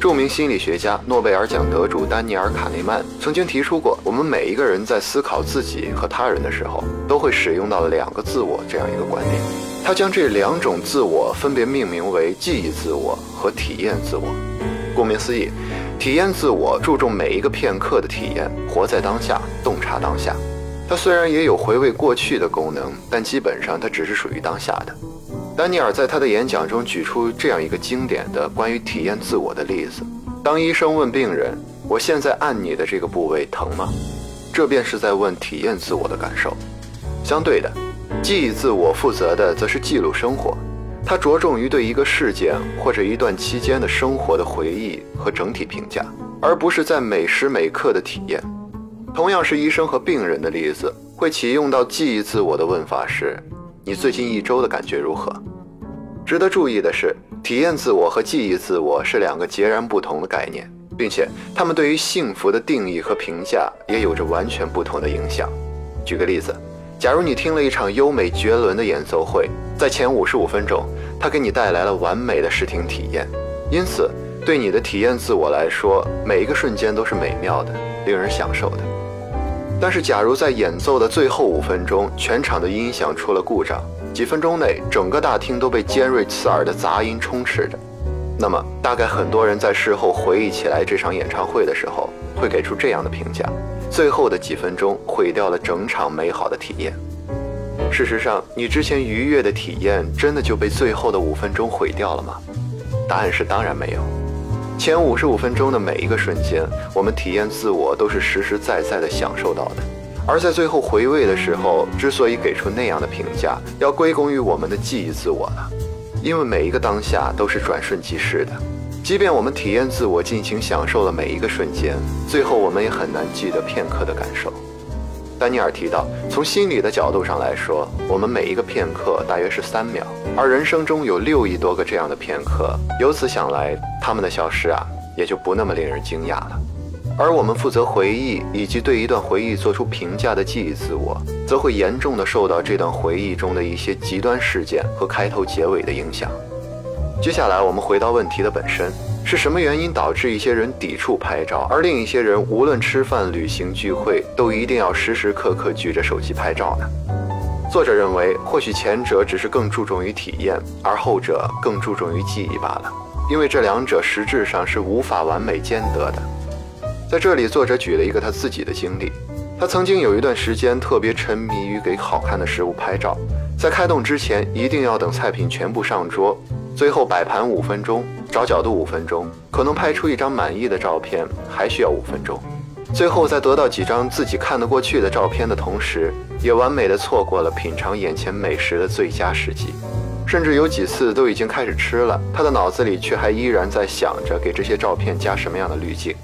著名心理学家、诺贝尔奖得主丹尼尔·卡内曼曾经提出过，我们每一个人在思考自己和他人的时候，都会使用到两个自我这样一个观念。他将这两种自我分别命名为记忆自我和体验自我。顾名思义，体验自我注重每一个片刻的体验，活在当下，洞察当下。它虽然也有回味过去的功能，但基本上它只是属于当下的。丹尼尔在他的演讲中举出这样一个经典的关于体验自我的例子：当医生问病人“我现在按你的这个部位疼吗？”这便是在问体验自我的感受。相对的，记忆自我负责的则是记录生活，它着重于对一个事件或者一段期间的生活的回忆和整体评价，而不是在每时每刻的体验。同样是医生和病人的例子，会启用到记忆自我的问法是。你最近一周的感觉如何？值得注意的是，体验自我和记忆自我是两个截然不同的概念，并且他们对于幸福的定义和评价也有着完全不同的影响。举个例子，假如你听了一场优美绝伦的演奏会，在前五十五分钟，它给你带来了完美的视听体验，因此对你的体验自我来说，每一个瞬间都是美妙的，令人享受的。但是，假如在演奏的最后五分钟，全场的音响出了故障，几分钟内整个大厅都被尖锐刺耳的杂音充斥着，那么大概很多人在事后回忆起来这场演唱会的时候，会给出这样的评价：最后的几分钟毁掉了整场美好的体验。事实上，你之前愉悦的体验真的就被最后的五分钟毁掉了吗？答案是当然没有。前五十五分钟的每一个瞬间，我们体验自我都是实实在在的享受到的。而在最后回味的时候，之所以给出那样的评价，要归功于我们的记忆自我了。因为每一个当下都是转瞬即逝的，即便我们体验自我尽情享受了每一个瞬间，最后我们也很难记得片刻的感受。丹尼尔提到，从心理的角度上来说，我们每一个片刻大约是三秒，而人生中有六亿多个这样的片刻。由此想来，他们的消失啊，也就不那么令人惊讶了。而我们负责回忆以及对一段回忆做出评价的记忆自我，则会严重的受到这段回忆中的一些极端事件和开头结尾的影响。接下来，我们回到问题的本身。是什么原因导致一些人抵触拍照，而另一些人无论吃饭、旅行、聚会，都一定要时时刻刻举着手机拍照呢？作者认为，或许前者只是更注重于体验，而后者更注重于记忆罢了。因为这两者实质上是无法完美兼得的。在这里，作者举了一个他自己的经历：他曾经有一段时间特别沉迷于给好看的食物拍照，在开动之前一定要等菜品全部上桌，最后摆盘五分钟。找角度五分钟，可能拍出一张满意的照片还需要五分钟。最后在得到几张自己看得过去的照片的同时，也完美的错过了品尝眼前美食的最佳时机。甚至有几次都已经开始吃了，他的脑子里却还依然在想着给这些照片加什么样的滤镜。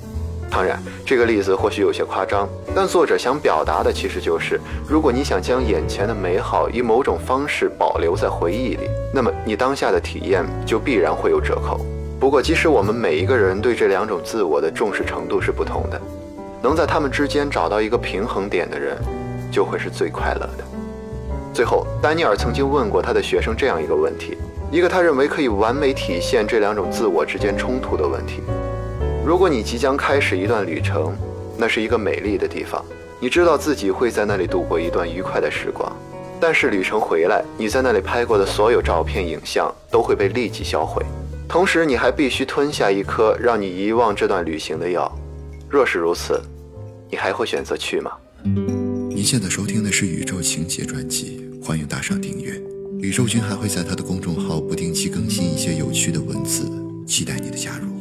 当然，这个例子或许有些夸张，但作者想表达的其实就是：如果你想将眼前的美好以某种方式保留在回忆里，那么你当下的体验就必然会有折扣。不过，即使我们每一个人对这两种自我的重视程度是不同的，能在他们之间找到一个平衡点的人，就会是最快乐的。最后，丹尼尔曾经问过他的学生这样一个问题，一个他认为可以完美体现这两种自我之间冲突的问题：如果你即将开始一段旅程，那是一个美丽的地方，你知道自己会在那里度过一段愉快的时光，但是旅程回来，你在那里拍过的所有照片、影像都会被立即销毁。同时，你还必须吞下一颗让你遗忘这段旅行的药。若是如此，你还会选择去吗？您现在收听的是《宇宙情节》专辑，欢迎打赏订阅。宇宙君还会在他的公众号不定期更新一些有趣的文字，期待你的加入。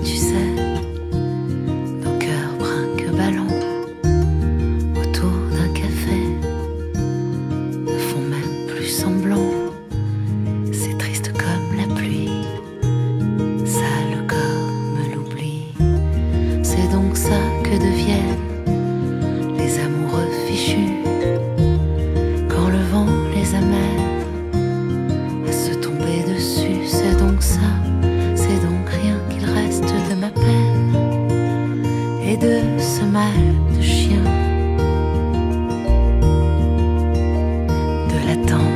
tu sais.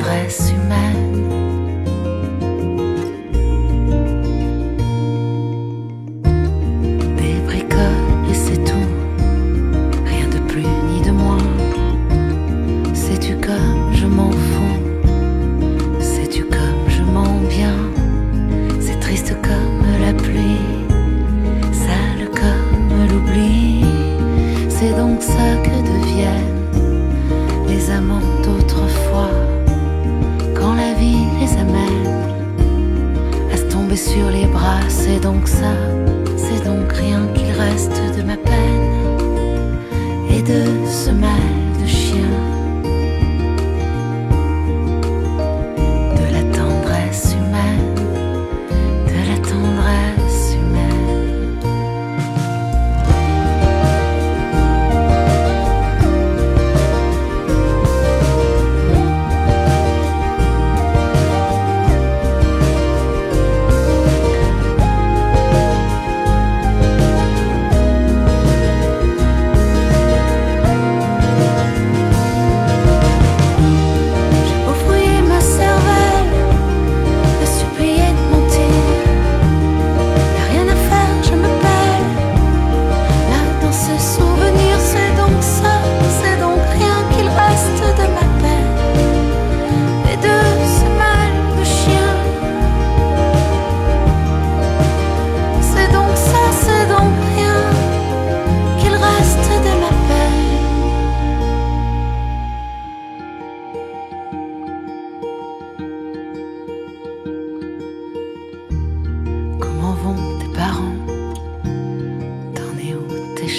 Tendresse humaine. De ce mal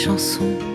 chansons